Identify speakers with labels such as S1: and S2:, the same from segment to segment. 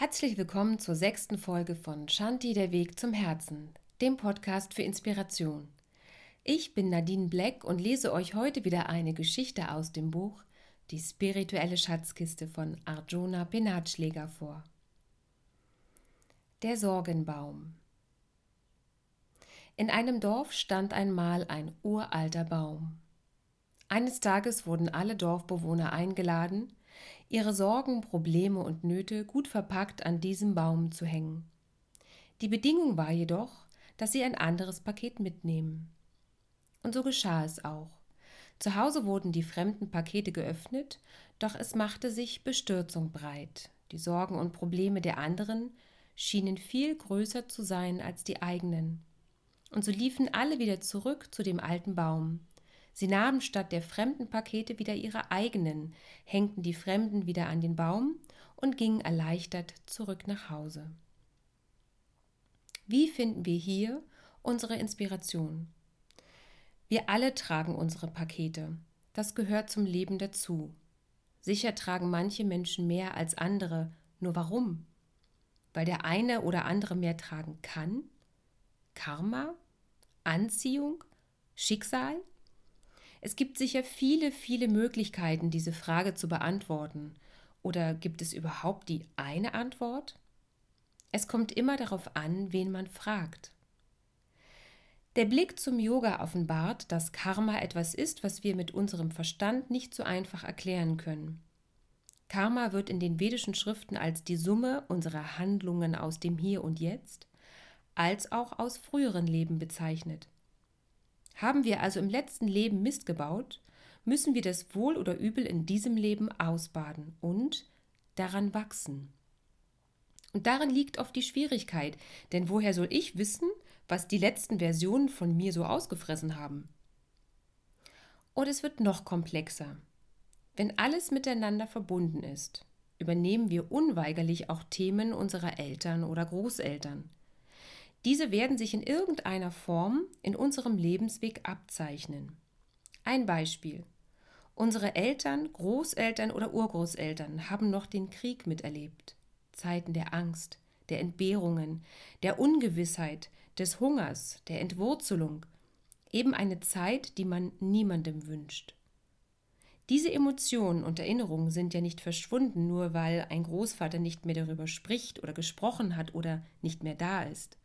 S1: Herzlich willkommen zur sechsten Folge von Shanti der Weg zum Herzen, dem Podcast für Inspiration. Ich bin Nadine Black und lese euch heute wieder eine Geschichte aus dem Buch Die spirituelle Schatzkiste von Arjuna Penatschläger vor. Der Sorgenbaum In einem Dorf stand einmal ein uralter Baum. Eines Tages wurden alle Dorfbewohner eingeladen, ihre Sorgen, Probleme und Nöte gut verpackt an diesem Baum zu hängen. Die Bedingung war jedoch, dass sie ein anderes Paket mitnehmen. Und so geschah es auch. Zu Hause wurden die fremden Pakete geöffnet, doch es machte sich Bestürzung breit. Die Sorgen und Probleme der anderen schienen viel größer zu sein als die eigenen. Und so liefen alle wieder zurück zu dem alten Baum, Sie nahmen statt der fremden Pakete wieder ihre eigenen, hängten die fremden wieder an den Baum und gingen erleichtert zurück nach Hause. Wie finden wir hier unsere Inspiration? Wir alle tragen unsere Pakete. Das gehört zum Leben dazu. Sicher tragen manche Menschen mehr als andere. Nur warum? Weil der eine oder andere mehr tragen kann? Karma? Anziehung? Schicksal? Es gibt sicher viele, viele Möglichkeiten, diese Frage zu beantworten. Oder gibt es überhaupt die eine Antwort? Es kommt immer darauf an, wen man fragt. Der Blick zum Yoga offenbart, dass Karma etwas ist, was wir mit unserem Verstand nicht so einfach erklären können. Karma wird in den vedischen Schriften als die Summe unserer Handlungen aus dem Hier und Jetzt, als auch aus früheren Leben bezeichnet. Haben wir also im letzten Leben Mist gebaut, müssen wir das Wohl oder Übel in diesem Leben ausbaden und daran wachsen. Und darin liegt oft die Schwierigkeit, denn woher soll ich wissen, was die letzten Versionen von mir so ausgefressen haben? Und es wird noch komplexer. Wenn alles miteinander verbunden ist, übernehmen wir unweigerlich auch Themen unserer Eltern oder Großeltern. Diese werden sich in irgendeiner Form in unserem Lebensweg abzeichnen. Ein Beispiel. Unsere Eltern, Großeltern oder Urgroßeltern haben noch den Krieg miterlebt. Zeiten der Angst, der Entbehrungen, der Ungewissheit, des Hungers, der Entwurzelung. Eben eine Zeit, die man niemandem wünscht. Diese Emotionen und Erinnerungen sind ja nicht verschwunden, nur weil ein Großvater nicht mehr darüber spricht oder gesprochen hat oder nicht mehr da ist.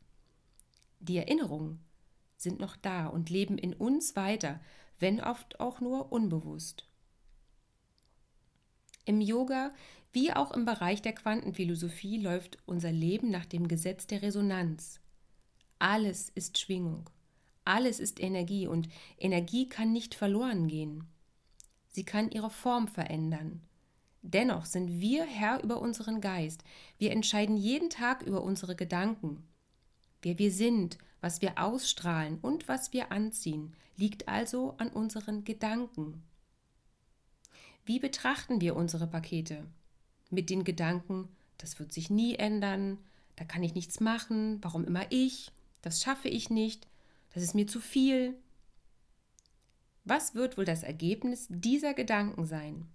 S1: Die Erinnerungen sind noch da und leben in uns weiter, wenn oft auch nur unbewusst. Im Yoga wie auch im Bereich der Quantenphilosophie läuft unser Leben nach dem Gesetz der Resonanz. Alles ist Schwingung, alles ist Energie und Energie kann nicht verloren gehen. Sie kann ihre Form verändern. Dennoch sind wir Herr über unseren Geist. Wir entscheiden jeden Tag über unsere Gedanken, Wer wir sind, was wir ausstrahlen und was wir anziehen, liegt also an unseren Gedanken. Wie betrachten wir unsere Pakete? Mit den Gedanken, das wird sich nie ändern, da kann ich nichts machen, warum immer ich, das schaffe ich nicht, das ist mir zu viel. Was wird wohl das Ergebnis dieser Gedanken sein?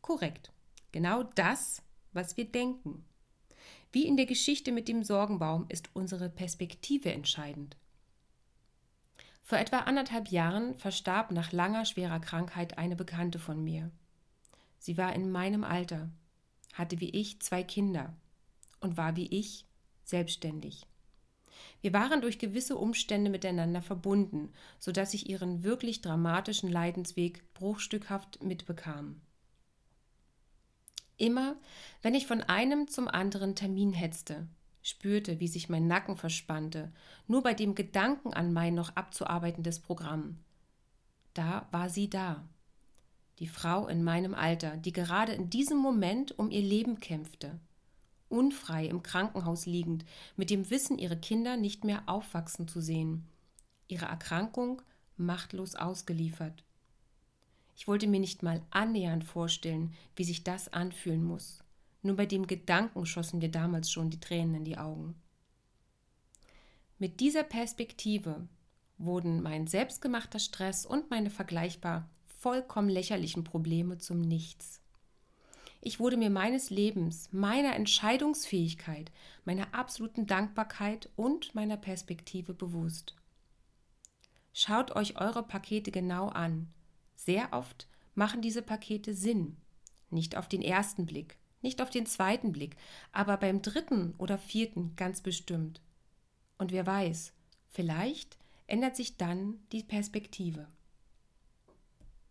S1: Korrekt, genau das, was wir denken. Wie in der Geschichte mit dem Sorgenbaum ist unsere Perspektive entscheidend. Vor etwa anderthalb Jahren verstarb nach langer schwerer Krankheit eine Bekannte von mir. Sie war in meinem Alter, hatte wie ich zwei Kinder und war wie ich selbstständig. Wir waren durch gewisse Umstände miteinander verbunden, so dass ich ihren wirklich dramatischen Leidensweg bruchstückhaft mitbekam. Immer, wenn ich von einem zum anderen Termin hetzte, spürte, wie sich mein Nacken verspannte, nur bei dem Gedanken an mein noch abzuarbeitendes Programm. Da war sie da. Die Frau in meinem Alter, die gerade in diesem Moment um ihr Leben kämpfte. Unfrei im Krankenhaus liegend, mit dem Wissen, ihre Kinder nicht mehr aufwachsen zu sehen. Ihre Erkrankung machtlos ausgeliefert. Ich wollte mir nicht mal annähernd vorstellen, wie sich das anfühlen muss. Nur bei dem Gedanken schossen mir damals schon die Tränen in die Augen. Mit dieser Perspektive wurden mein selbstgemachter Stress und meine vergleichbar vollkommen lächerlichen Probleme zum Nichts. Ich wurde mir meines Lebens, meiner Entscheidungsfähigkeit, meiner absoluten Dankbarkeit und meiner Perspektive bewusst. Schaut euch eure Pakete genau an. Sehr oft machen diese Pakete Sinn. Nicht auf den ersten Blick, nicht auf den zweiten Blick, aber beim dritten oder vierten ganz bestimmt. Und wer weiß, vielleicht ändert sich dann die Perspektive.